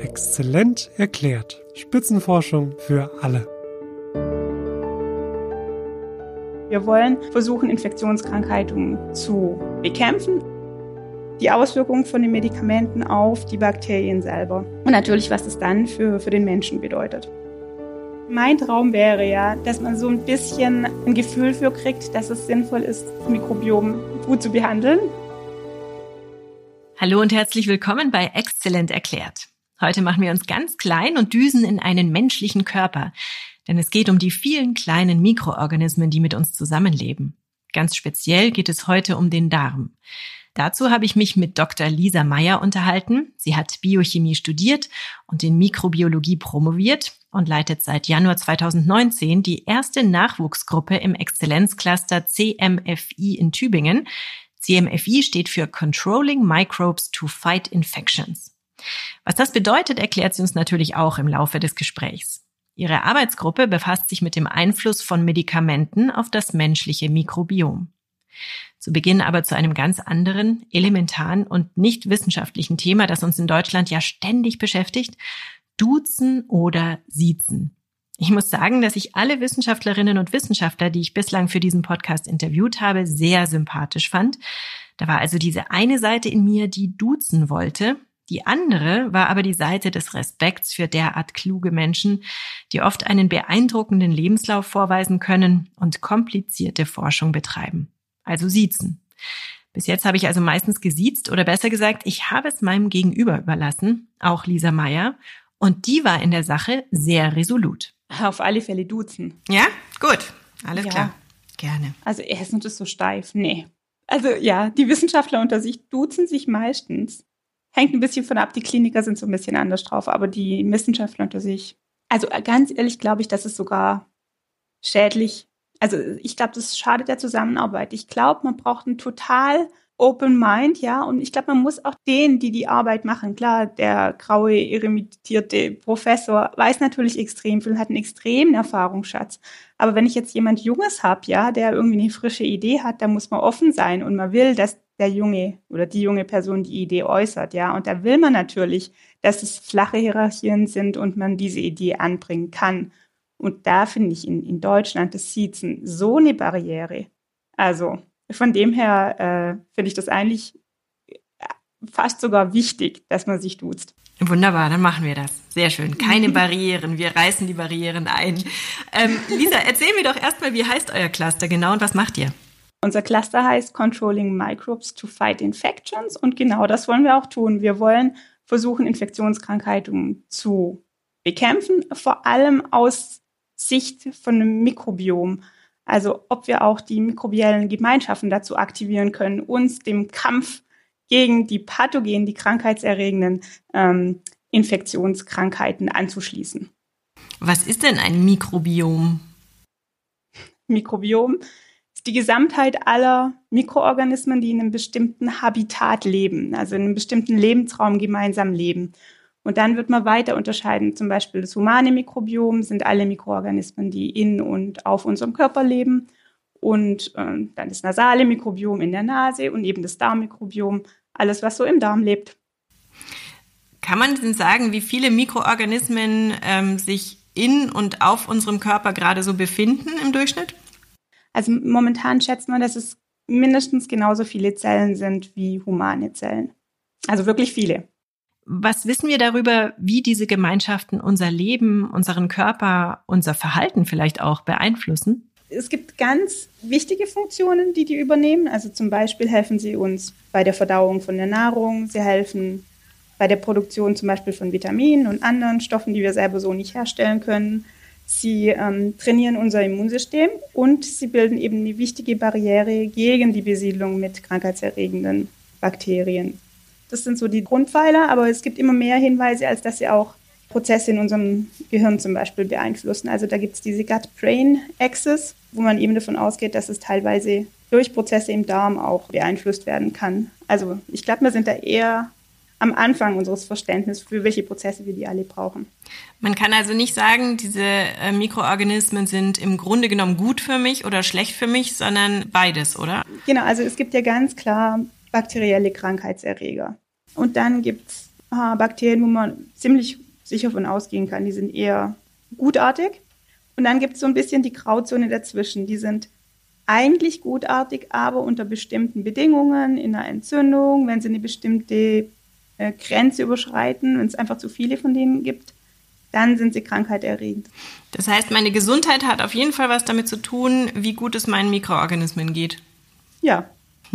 Exzellent erklärt. Spitzenforschung für alle. Wir wollen versuchen, Infektionskrankheiten zu bekämpfen. Die Auswirkungen von den Medikamenten auf die Bakterien selber. Und natürlich, was es dann für, für den Menschen bedeutet. Mein Traum wäre ja, dass man so ein bisschen ein Gefühl für kriegt, dass es sinnvoll ist, das Mikrobiom gut zu behandeln. Hallo und herzlich willkommen bei Exzellent erklärt. Heute machen wir uns ganz klein und düsen in einen menschlichen Körper, denn es geht um die vielen kleinen Mikroorganismen, die mit uns zusammenleben. Ganz speziell geht es heute um den Darm. Dazu habe ich mich mit Dr. Lisa Meyer unterhalten. Sie hat Biochemie studiert und in Mikrobiologie promoviert und leitet seit Januar 2019 die erste Nachwuchsgruppe im Exzellenzcluster CMFI in Tübingen. CMFI steht für Controlling Microbes to Fight Infections. Was das bedeutet, erklärt sie uns natürlich auch im Laufe des Gesprächs. Ihre Arbeitsgruppe befasst sich mit dem Einfluss von Medikamenten auf das menschliche Mikrobiom. Zu Beginn aber zu einem ganz anderen, elementaren und nicht wissenschaftlichen Thema, das uns in Deutschland ja ständig beschäftigt. Duzen oder Siezen. Ich muss sagen, dass ich alle Wissenschaftlerinnen und Wissenschaftler, die ich bislang für diesen Podcast interviewt habe, sehr sympathisch fand. Da war also diese eine Seite in mir, die duzen wollte, die andere war aber die Seite des Respekts für derart kluge Menschen, die oft einen beeindruckenden Lebenslauf vorweisen können und komplizierte Forschung betreiben. Also siezen. Bis jetzt habe ich also meistens gesiezt oder besser gesagt, ich habe es meinem Gegenüber überlassen, auch Lisa Meyer, und die war in der Sache sehr resolut. Auf alle Fälle duzen. Ja, gut, alles Ja. klar. Gerne. Also Essen ist so steif. Nee. Also ja, die Wissenschaftler unter sich duzen sich meistens. Hängt ein bisschen von ab, die Kliniker sind so ein bisschen anders drauf, aber die Wissenschaftler unter sich. Also äh, ganz ehrlich glaube ich, dass es sogar schädlich. Also ich glaube, das schadet der Zusammenarbeit. Ich glaube, man braucht einen total Open Mind, ja, und ich glaube, man muss auch denen, die die Arbeit machen, klar, der graue, irremitierte Professor weiß natürlich extrem viel, hat einen extremen Erfahrungsschatz. Aber wenn ich jetzt jemand Junges habe, ja, der irgendwie eine frische Idee hat, dann muss man offen sein und man will, dass der junge oder die junge Person die Idee äußert, ja. Und da will man natürlich, dass es flache Hierarchien sind und man diese Idee anbringen kann. Und da finde ich in, in Deutschland das Siezen so eine Barriere. Also von dem her äh, finde ich das eigentlich äh, fast sogar wichtig, dass man sich duzt. Wunderbar, dann machen wir das. Sehr schön. Keine Barrieren. Wir reißen die Barrieren ein. Ähm, Lisa, erzähl mir doch erstmal, wie heißt euer Cluster genau und was macht ihr? Unser Cluster heißt Controlling Microbes to Fight Infections und genau das wollen wir auch tun. Wir wollen versuchen, Infektionskrankheiten zu bekämpfen, vor allem aus Sicht von einem Mikrobiom. Also ob wir auch die mikrobiellen Gemeinschaften dazu aktivieren können, uns dem Kampf gegen die Pathogenen, die krankheitserregenden ähm, Infektionskrankheiten anzuschließen. Was ist denn ein Mikrobiom? Mikrobiom die Gesamtheit aller Mikroorganismen, die in einem bestimmten Habitat leben, also in einem bestimmten Lebensraum gemeinsam leben. Und dann wird man weiter unterscheiden. Zum Beispiel das humane Mikrobiom sind alle Mikroorganismen, die in und auf unserem Körper leben. Und äh, dann das nasale Mikrobiom in der Nase und eben das Darmmikrobiom, alles, was so im Darm lebt. Kann man denn sagen, wie viele Mikroorganismen ähm, sich in und auf unserem Körper gerade so befinden im Durchschnitt? Also momentan schätzt man, dass es mindestens genauso viele Zellen sind wie humane Zellen. Also wirklich viele. Was wissen wir darüber, wie diese Gemeinschaften unser Leben, unseren Körper, unser Verhalten vielleicht auch beeinflussen? Es gibt ganz wichtige Funktionen, die die übernehmen. Also zum Beispiel helfen sie uns bei der Verdauung von der Nahrung. Sie helfen bei der Produktion zum Beispiel von Vitaminen und anderen Stoffen, die wir selber so nicht herstellen können. Sie ähm, trainieren unser Immunsystem und sie bilden eben eine wichtige Barriere gegen die Besiedlung mit krankheitserregenden Bakterien. Das sind so die Grundpfeiler, aber es gibt immer mehr Hinweise, als dass sie auch Prozesse in unserem Gehirn zum Beispiel beeinflussen. Also da gibt es diese Gut-Brain-Axis, wo man eben davon ausgeht, dass es teilweise durch Prozesse im Darm auch beeinflusst werden kann. Also ich glaube, wir sind da eher am Anfang unseres Verständnisses, für welche Prozesse wir die alle brauchen. Man kann also nicht sagen, diese äh, Mikroorganismen sind im Grunde genommen gut für mich oder schlecht für mich, sondern beides, oder? Genau, also es gibt ja ganz klar bakterielle Krankheitserreger. Und dann gibt es äh, Bakterien, wo man ziemlich sicher von ausgehen kann, die sind eher gutartig. Und dann gibt es so ein bisschen die Grauzone dazwischen. Die sind eigentlich gutartig, aber unter bestimmten Bedingungen, in einer Entzündung, wenn sie eine bestimmte äh, Grenze überschreiten, wenn es einfach zu viele von denen gibt, dann sind sie krankheiterregend. Das heißt, meine Gesundheit hat auf jeden Fall was damit zu tun, wie gut es meinen Mikroorganismen geht. Ja.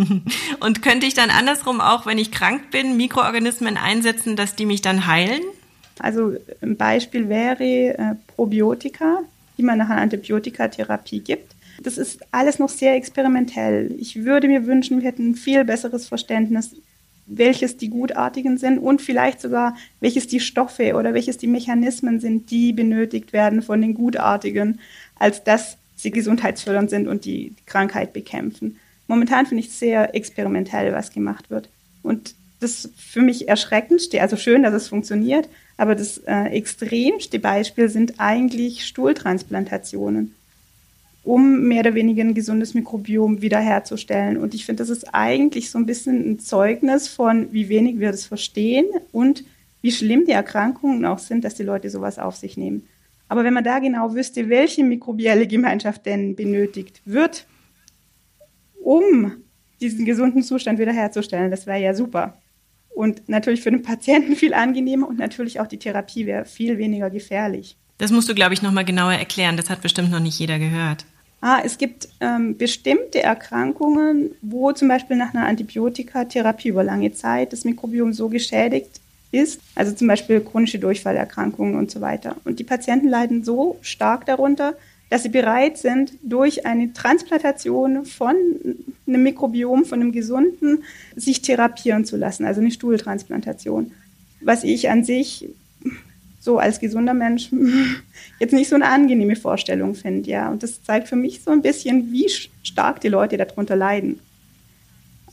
Und könnte ich dann andersrum auch, wenn ich krank bin, Mikroorganismen einsetzen, dass die mich dann heilen? Also ein Beispiel wäre äh, Probiotika, die man nach einer Antibiotikatherapie gibt. Das ist alles noch sehr experimentell. Ich würde mir wünschen, wir hätten ein viel besseres Verständnis, welches die Gutartigen sind und vielleicht sogar, welches die Stoffe oder welches die Mechanismen sind, die benötigt werden von den Gutartigen, als dass sie gesundheitsfördernd sind und die Krankheit bekämpfen. Momentan finde ich es sehr experimentell, was gemacht wird. Und das für mich erschreckendste, also schön, dass es funktioniert, aber das äh, extremste Beispiel sind eigentlich Stuhltransplantationen, um mehr oder weniger ein gesundes Mikrobiom wiederherzustellen. Und ich finde, das ist eigentlich so ein bisschen ein Zeugnis von, wie wenig wir das verstehen und wie schlimm die Erkrankungen auch sind, dass die Leute sowas auf sich nehmen. Aber wenn man da genau wüsste, welche mikrobielle Gemeinschaft denn benötigt wird, um diesen gesunden Zustand wiederherzustellen, das wäre ja super. Und natürlich für den Patienten viel angenehmer und natürlich auch die Therapie wäre viel weniger gefährlich. Das musst du, glaube ich, nochmal genauer erklären. Das hat bestimmt noch nicht jeder gehört. Ah, es gibt ähm, bestimmte Erkrankungen, wo zum Beispiel nach einer Antibiotikatherapie über lange Zeit das Mikrobiom so geschädigt ist, also zum Beispiel chronische Durchfallerkrankungen und so weiter. Und die Patienten leiden so stark darunter, dass sie bereit sind, durch eine Transplantation von einem Mikrobiom, von einem gesunden, sich therapieren zu lassen, also eine Stuhltransplantation. Was ich an sich so als gesunder Mensch jetzt nicht so eine angenehme Vorstellung finde, ja. Und das zeigt für mich so ein bisschen, wie stark die Leute darunter leiden,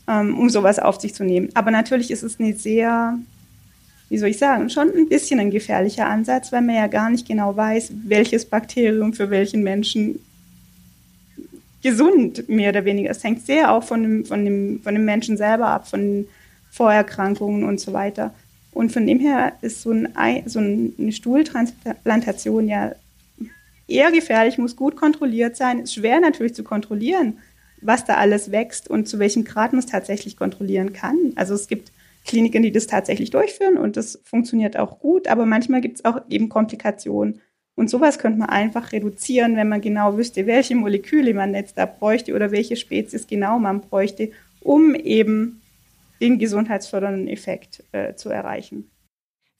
ähm, um sowas auf sich zu nehmen. Aber natürlich ist es eine sehr wie soll ich sagen, schon ein bisschen ein gefährlicher Ansatz, weil man ja gar nicht genau weiß, welches Bakterium für welchen Menschen gesund mehr oder weniger. Es hängt sehr auch von dem, von, dem, von dem Menschen selber ab, von Vorerkrankungen und so weiter. Und von dem her ist so, ein, so eine Stuhltransplantation ja eher gefährlich, muss gut kontrolliert sein. Ist schwer natürlich zu kontrollieren, was da alles wächst und zu welchem Grad man es tatsächlich kontrollieren kann. Also es gibt Kliniken, die das tatsächlich durchführen und das funktioniert auch gut, aber manchmal gibt es auch eben Komplikationen. Und sowas könnte man einfach reduzieren, wenn man genau wüsste, welche Moleküle man jetzt da bräuchte oder welche Spezies genau man bräuchte, um eben den gesundheitsfördernden Effekt äh, zu erreichen.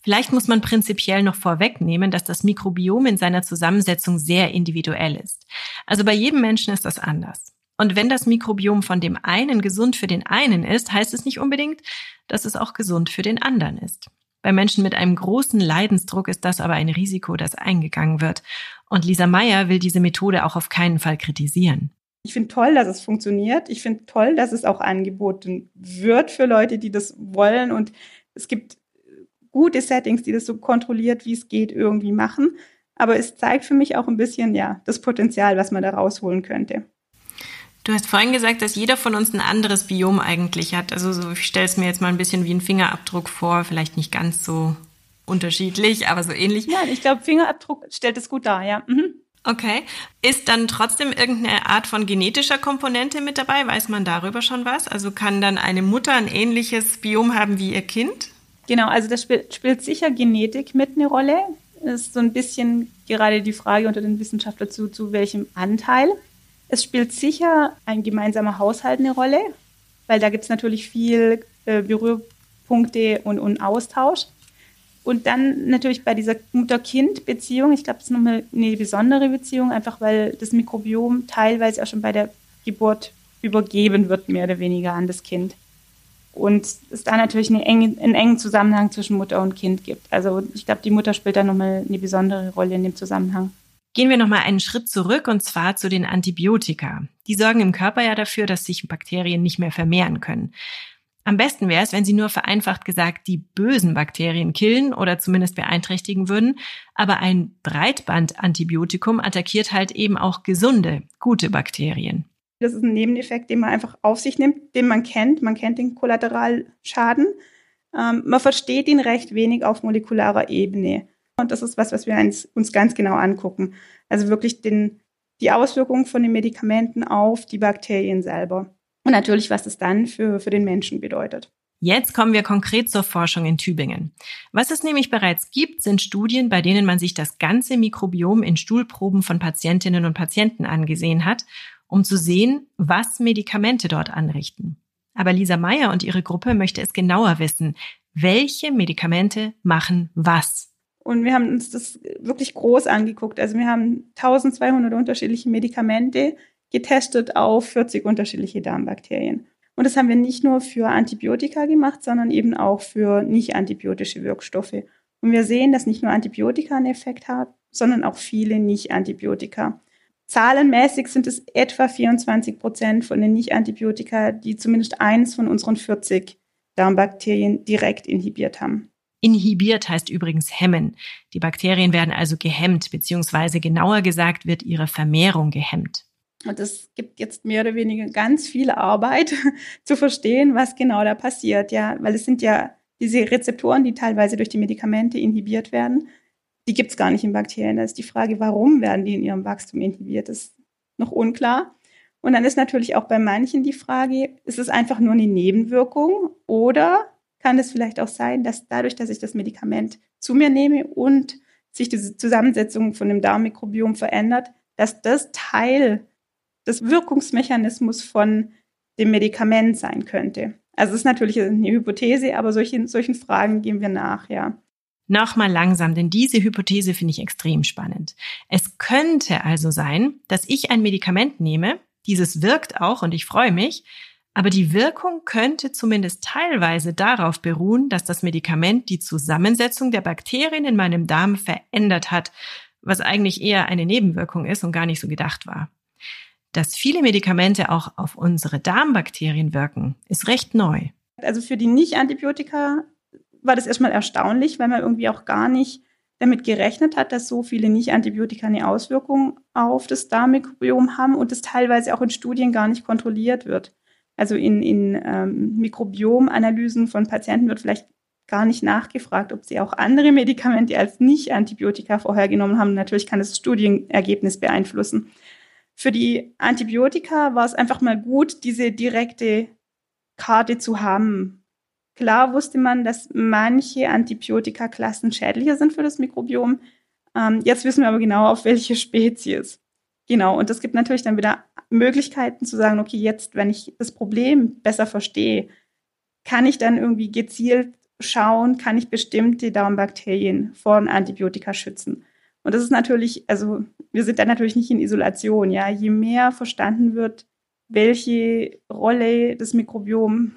Vielleicht muss man prinzipiell noch vorwegnehmen, dass das Mikrobiom in seiner Zusammensetzung sehr individuell ist. Also bei jedem Menschen ist das anders. Und wenn das Mikrobiom von dem einen gesund für den einen ist, heißt es nicht unbedingt, dass es auch gesund für den anderen ist. Bei Menschen mit einem großen Leidensdruck ist das aber ein Risiko, das eingegangen wird. Und Lisa Meyer will diese Methode auch auf keinen Fall kritisieren. Ich finde toll, dass es funktioniert. Ich finde toll, dass es auch angeboten wird für Leute, die das wollen. Und es gibt gute Settings, die das so kontrolliert, wie es geht, irgendwie machen. Aber es zeigt für mich auch ein bisschen, ja, das Potenzial, was man da rausholen könnte. Du hast vorhin gesagt, dass jeder von uns ein anderes Biom eigentlich hat. Also so, ich stelle es mir jetzt mal ein bisschen wie ein Fingerabdruck vor, vielleicht nicht ganz so unterschiedlich, aber so ähnlich. Ja, ich glaube, Fingerabdruck stellt es gut dar, ja. Mhm. Okay. Ist dann trotzdem irgendeine Art von genetischer Komponente mit dabei? Weiß man darüber schon was? Also kann dann eine Mutter ein ähnliches Biom haben wie ihr Kind? Genau, also da spielt, spielt sicher Genetik mit eine Rolle. Das ist so ein bisschen gerade die Frage unter den Wissenschaftlern zu, zu welchem Anteil. Es spielt sicher ein gemeinsamer Haushalt eine Rolle, weil da gibt es natürlich viel äh, Berührpunkte und, und Austausch. Und dann natürlich bei dieser Mutter-Kind-Beziehung, ich glaube, das ist nochmal eine besondere Beziehung, einfach weil das Mikrobiom teilweise auch schon bei der Geburt übergeben wird, mehr oder weniger an das Kind. Und es da natürlich eine enge, einen engen Zusammenhang zwischen Mutter und Kind gibt. Also ich glaube, die Mutter spielt da nochmal eine besondere Rolle in dem Zusammenhang. Gehen wir nochmal einen Schritt zurück und zwar zu den Antibiotika. Die sorgen im Körper ja dafür, dass sich Bakterien nicht mehr vermehren können. Am besten wäre es, wenn sie nur vereinfacht gesagt die bösen Bakterien killen oder zumindest beeinträchtigen würden. Aber ein Breitbandantibiotikum attackiert halt eben auch gesunde, gute Bakterien. Das ist ein Nebeneffekt, den man einfach auf sich nimmt, den man kennt. Man kennt den Kollateralschaden. Ähm, man versteht ihn recht wenig auf molekularer Ebene. Und das ist was, was wir uns ganz genau angucken. Also wirklich den, die Auswirkungen von den Medikamenten auf die Bakterien selber. Und natürlich, was es dann für, für den Menschen bedeutet. Jetzt kommen wir konkret zur Forschung in Tübingen. Was es nämlich bereits gibt, sind Studien, bei denen man sich das ganze Mikrobiom in Stuhlproben von Patientinnen und Patienten angesehen hat, um zu sehen, was Medikamente dort anrichten. Aber Lisa Meyer und ihre Gruppe möchte es genauer wissen. Welche Medikamente machen was? Und wir haben uns das wirklich groß angeguckt. Also wir haben 1200 unterschiedliche Medikamente getestet auf 40 unterschiedliche Darmbakterien. Und das haben wir nicht nur für Antibiotika gemacht, sondern eben auch für nicht antibiotische Wirkstoffe. Und wir sehen, dass nicht nur Antibiotika einen Effekt haben, sondern auch viele Nicht-Antibiotika. Zahlenmäßig sind es etwa 24 Prozent von den Nicht-Antibiotika, die zumindest eins von unseren 40 Darmbakterien direkt inhibiert haben. Inhibiert heißt übrigens hemmen. Die Bakterien werden also gehemmt, beziehungsweise genauer gesagt wird ihre Vermehrung gehemmt. Und es gibt jetzt mehr oder weniger ganz viel Arbeit zu verstehen, was genau da passiert, ja, weil es sind ja diese Rezeptoren, die teilweise durch die Medikamente inhibiert werden, die gibt es gar nicht in Bakterien. Da ist die Frage, warum werden die in ihrem Wachstum inhibiert, ist noch unklar. Und dann ist natürlich auch bei manchen die Frage, ist es einfach nur eine Nebenwirkung oder kann es vielleicht auch sein, dass dadurch, dass ich das Medikament zu mir nehme und sich diese Zusammensetzung von dem Darmmikrobiom verändert, dass das Teil des Wirkungsmechanismus von dem Medikament sein könnte. Also es ist natürlich eine Hypothese, aber solchen, solchen Fragen gehen wir nach, ja. Nochmal langsam, denn diese Hypothese finde ich extrem spannend. Es könnte also sein, dass ich ein Medikament nehme, dieses wirkt auch und ich freue mich, aber die Wirkung könnte zumindest teilweise darauf beruhen, dass das Medikament die Zusammensetzung der Bakterien in meinem Darm verändert hat, was eigentlich eher eine Nebenwirkung ist und gar nicht so gedacht war. Dass viele Medikamente auch auf unsere Darmbakterien wirken, ist recht neu. Also für die Nicht-Antibiotika war das erstmal erstaunlich, weil man irgendwie auch gar nicht damit gerechnet hat, dass so viele Nicht-Antibiotika eine Auswirkung auf das Darmmikrobiom haben und das teilweise auch in Studien gar nicht kontrolliert wird. Also in, in ähm, Mikrobiomanalysen von Patienten wird vielleicht gar nicht nachgefragt, ob sie auch andere Medikamente als Nicht-Antibiotika vorher genommen haben. Natürlich kann das Studienergebnis beeinflussen. Für die Antibiotika war es einfach mal gut, diese direkte Karte zu haben. Klar wusste man, dass manche Antibiotika-Klassen schädlicher sind für das Mikrobiom. Ähm, jetzt wissen wir aber genau, auf welche Spezies. Genau, und es gibt natürlich dann wieder Möglichkeiten zu sagen, okay, jetzt, wenn ich das Problem besser verstehe, kann ich dann irgendwie gezielt schauen, kann ich bestimmte Darmbakterien vor Antibiotika schützen. Und das ist natürlich, also wir sind da natürlich nicht in Isolation, ja. Je mehr verstanden wird, welche Rolle das Mikrobiom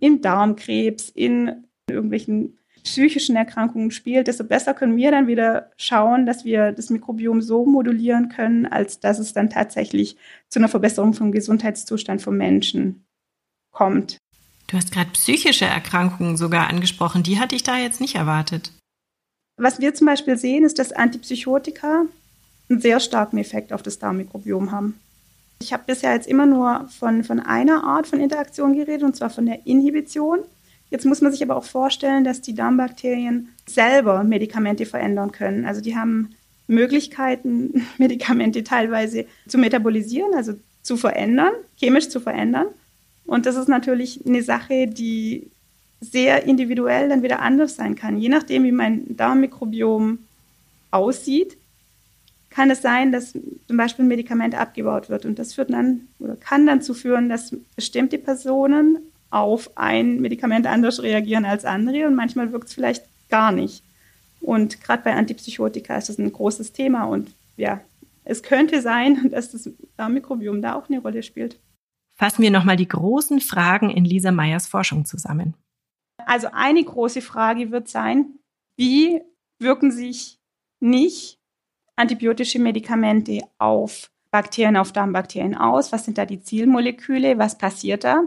in Darmkrebs, in irgendwelchen psychischen Erkrankungen spielt, desto besser können wir dann wieder schauen, dass wir das Mikrobiom so modulieren können, als dass es dann tatsächlich zu einer Verbesserung vom Gesundheitszustand von Menschen kommt. Du hast gerade psychische Erkrankungen sogar angesprochen. Die hatte ich da jetzt nicht erwartet. Was wir zum Beispiel sehen, ist, dass Antipsychotika einen sehr starken Effekt auf das Darmmikrobiom haben. Ich habe bisher jetzt immer nur von, von einer Art von Interaktion geredet, und zwar von der Inhibition. Jetzt muss man sich aber auch vorstellen, dass die Darmbakterien selber Medikamente verändern können. Also die haben Möglichkeiten, Medikamente teilweise zu metabolisieren, also zu verändern, chemisch zu verändern. Und das ist natürlich eine Sache, die sehr individuell dann wieder anders sein kann. Je nachdem, wie mein Darmmikrobiom aussieht, kann es sein, dass zum Beispiel ein Medikament abgebaut wird. Und das führt dann oder kann dann zu führen, dass bestimmte Personen auf ein Medikament anders reagieren als andere und manchmal wirkt es vielleicht gar nicht. Und gerade bei Antipsychotika ist das ein großes Thema und ja, es könnte sein, dass das Darmmikrobiom da auch eine Rolle spielt. Fassen wir nochmal die großen Fragen in Lisa Meyers Forschung zusammen. Also eine große Frage wird sein, wie wirken sich nicht antibiotische Medikamente auf Bakterien, auf Darmbakterien aus? Was sind da die Zielmoleküle? Was passiert da?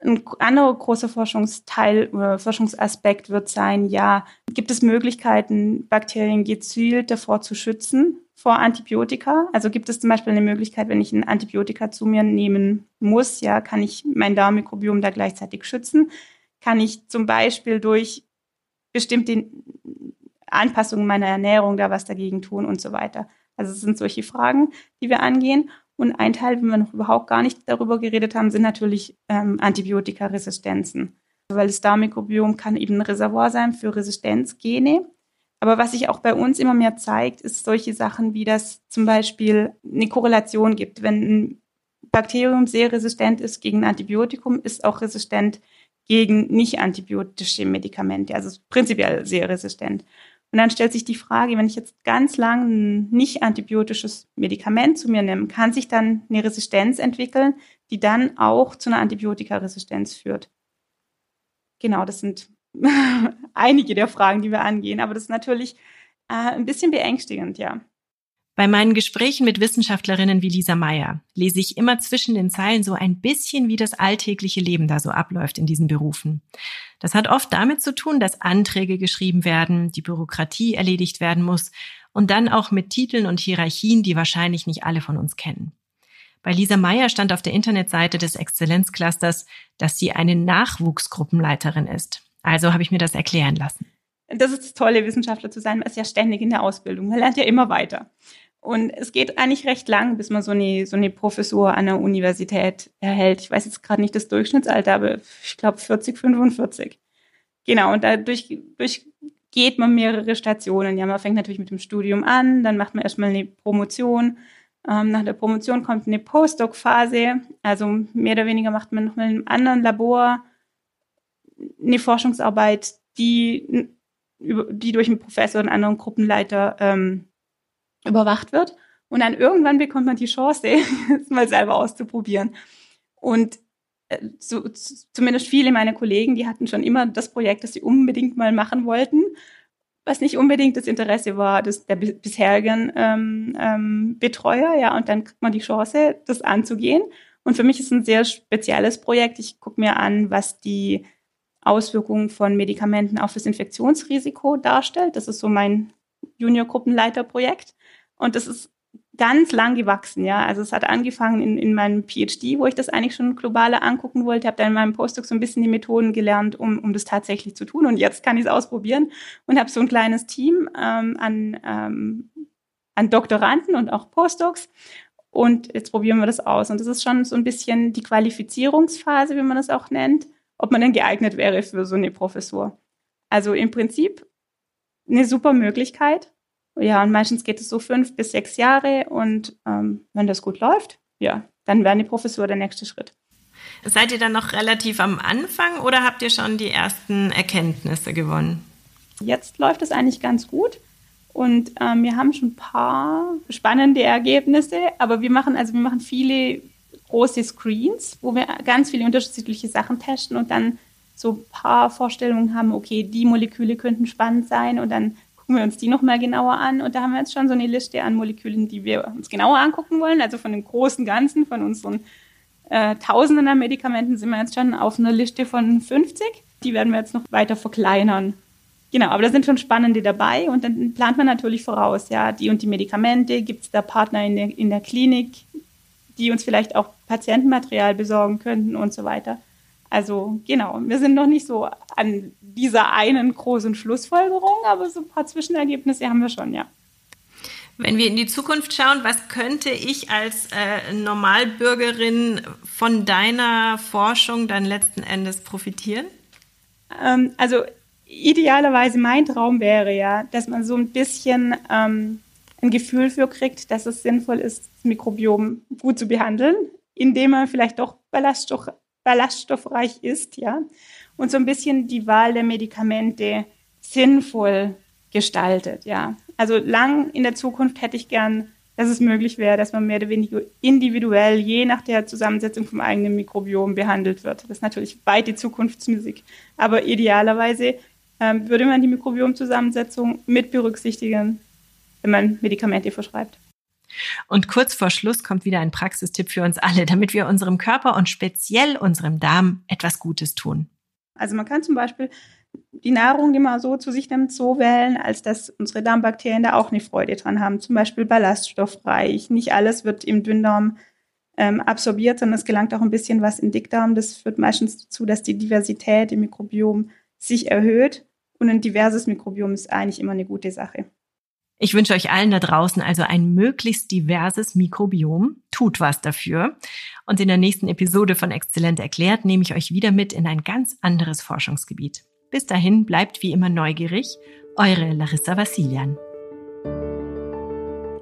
Ein anderer großer Forschungsteil oder Forschungsaspekt wird sein, ja, gibt es Möglichkeiten, Bakterien gezielt davor zu schützen, vor Antibiotika? Also gibt es zum Beispiel eine Möglichkeit, wenn ich ein Antibiotika zu mir nehmen muss, ja, kann ich mein Darmmikrobiom da gleichzeitig schützen? Kann ich zum Beispiel durch bestimmte Anpassungen meiner Ernährung da was dagegen tun und so weiter. Also es sind solche Fragen, die wir angehen. Und ein Teil, wenn wir noch überhaupt gar nicht darüber geredet haben, sind natürlich ähm, Antibiotikaresistenzen. Weil das Darmmikrobiom kann eben ein Reservoir sein für Resistenzgene. Aber was sich auch bei uns immer mehr zeigt, ist solche Sachen wie, dass zum Beispiel eine Korrelation gibt. Wenn ein Bakterium sehr resistent ist gegen ein Antibiotikum, ist auch resistent gegen nicht antibiotische Medikamente, also prinzipiell sehr resistent. Und dann stellt sich die Frage, wenn ich jetzt ganz lang ein nicht antibiotisches Medikament zu mir nehme, kann sich dann eine Resistenz entwickeln, die dann auch zu einer Antibiotikaresistenz führt. Genau, das sind einige der Fragen, die wir angehen, aber das ist natürlich äh, ein bisschen beängstigend, ja. Bei meinen Gesprächen mit Wissenschaftlerinnen wie Lisa Meyer lese ich immer zwischen den Zeilen so ein bisschen, wie das alltägliche Leben da so abläuft in diesen Berufen. Das hat oft damit zu tun, dass Anträge geschrieben werden, die Bürokratie erledigt werden muss und dann auch mit Titeln und Hierarchien, die wahrscheinlich nicht alle von uns kennen. Bei Lisa Meyer stand auf der Internetseite des Exzellenzclusters, dass sie eine Nachwuchsgruppenleiterin ist. Also habe ich mir das erklären lassen. Das ist das Tolle, Wissenschaftler zu sein. Man ist ja ständig in der Ausbildung. Man lernt ja immer weiter. Und es geht eigentlich recht lang, bis man so eine, so eine Professur an der Universität erhält. Ich weiß jetzt gerade nicht das Durchschnittsalter, aber ich glaube 40, 45. Genau, und dadurch durch geht man mehrere Stationen. Ja, man fängt natürlich mit dem Studium an, dann macht man erstmal eine Promotion. Ähm, nach der Promotion kommt eine Postdoc-Phase. Also mehr oder weniger macht man nochmal in einem anderen Labor eine Forschungsarbeit, die, die durch einen Professor und anderen Gruppenleiter ähm, überwacht wird. Und dann irgendwann bekommt man die Chance, es mal selber auszuprobieren. Und äh, so, zumindest viele meiner Kollegen, die hatten schon immer das Projekt, das sie unbedingt mal machen wollten, was nicht unbedingt das Interesse war des, der bisherigen ähm, ähm, Betreuer. Ja, und dann kriegt man die Chance, das anzugehen. Und für mich ist es ein sehr spezielles Projekt. Ich gucke mir an, was die Auswirkungen von Medikamenten auf das Infektionsrisiko darstellt. Das ist so mein Junior-Gruppenleiterprojekt. Und das ist ganz lang gewachsen, ja. Also es hat angefangen in, in meinem PhD, wo ich das eigentlich schon globaler angucken wollte, habe dann in meinem Postdoc so ein bisschen die Methoden gelernt, um, um das tatsächlich zu tun. Und jetzt kann ich es ausprobieren und habe so ein kleines Team ähm, an, ähm, an Doktoranden und auch Postdocs. Und jetzt probieren wir das aus. Und das ist schon so ein bisschen die Qualifizierungsphase, wie man das auch nennt, ob man denn geeignet wäre für so eine Professur. Also im Prinzip eine super Möglichkeit, ja, und meistens geht es so fünf bis sechs Jahre und ähm, wenn das gut läuft, ja, dann wäre die Professur der nächste Schritt. Seid ihr dann noch relativ am Anfang oder habt ihr schon die ersten Erkenntnisse gewonnen? Jetzt läuft es eigentlich ganz gut und ähm, wir haben schon ein paar spannende Ergebnisse, aber wir machen also wir machen viele große Screens, wo wir ganz viele unterschiedliche Sachen testen und dann so ein paar Vorstellungen haben, okay, die Moleküle könnten spannend sein und dann gucken wir uns die nochmal genauer an. Und da haben wir jetzt schon so eine Liste an Molekülen, die wir uns genauer angucken wollen. Also von den großen Ganzen, von unseren äh, Tausenden an Medikamenten sind wir jetzt schon auf einer Liste von 50. Die werden wir jetzt noch weiter verkleinern. Genau, aber da sind schon spannende dabei und dann plant man natürlich voraus, ja, die und die Medikamente, gibt es da Partner in der, in der Klinik, die uns vielleicht auch Patientenmaterial besorgen könnten und so weiter. Also genau, wir sind noch nicht so an dieser einen großen Schlussfolgerung, aber so ein paar Zwischenergebnisse haben wir schon, ja. Wenn wir in die Zukunft schauen, was könnte ich als äh, Normalbürgerin von deiner Forschung dann letzten Endes profitieren? Ähm, also idealerweise mein Traum wäre ja, dass man so ein bisschen ähm, ein Gefühl für kriegt, dass es sinnvoll ist, das Mikrobiom gut zu behandeln, indem man vielleicht doch Ballaststoff, ballaststoffreich ist, ja, und so ein bisschen die Wahl der Medikamente sinnvoll gestaltet, ja. Also lang in der Zukunft hätte ich gern, dass es möglich wäre, dass man mehr oder weniger individuell, je nach der Zusammensetzung vom eigenen Mikrobiom behandelt wird. Das ist natürlich weit die Zukunftsmusik. Aber idealerweise ähm, würde man die Mikrobiomzusammensetzung mit berücksichtigen, wenn man Medikamente verschreibt. Und kurz vor Schluss kommt wieder ein Praxistipp für uns alle, damit wir unserem Körper und speziell unserem Darm etwas Gutes tun. Also man kann zum Beispiel die Nahrung, die man so zu sich nimmt, so wählen, als dass unsere Darmbakterien da auch eine Freude dran haben. Zum Beispiel ballaststoffreich. Nicht alles wird im Dünndarm ähm, absorbiert, sondern es gelangt auch ein bisschen was in Dickdarm. Das führt meistens dazu, dass die Diversität im Mikrobiom sich erhöht. Und ein diverses Mikrobiom ist eigentlich immer eine gute Sache. Ich wünsche euch allen da draußen also ein möglichst diverses Mikrobiom. Tut was dafür. Und in der nächsten Episode von Exzellent erklärt nehme ich euch wieder mit in ein ganz anderes Forschungsgebiet. Bis dahin bleibt wie immer neugierig. Eure Larissa Vassilian.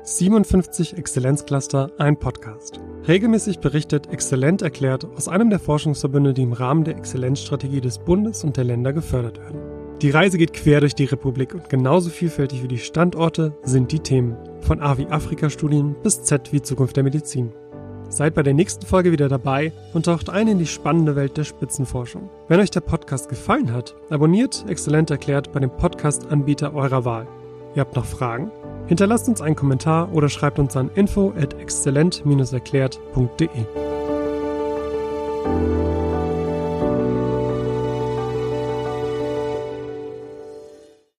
57 Exzellenzcluster, ein Podcast. Regelmäßig berichtet Exzellent erklärt aus einem der Forschungsverbünde, die im Rahmen der Exzellenzstrategie des Bundes und der Länder gefördert werden. Die Reise geht quer durch die Republik und genauso vielfältig wie die Standorte sind die Themen. Von A wie Afrika-Studien bis Z wie Zukunft der Medizin. Seid bei der nächsten Folge wieder dabei und taucht ein in die spannende Welt der Spitzenforschung. Wenn euch der Podcast gefallen hat, abonniert Exzellent erklärt bei dem Podcast-Anbieter eurer Wahl. Ihr habt noch Fragen? Hinterlasst uns einen Kommentar oder schreibt uns an info at exzellent-erklärt.de.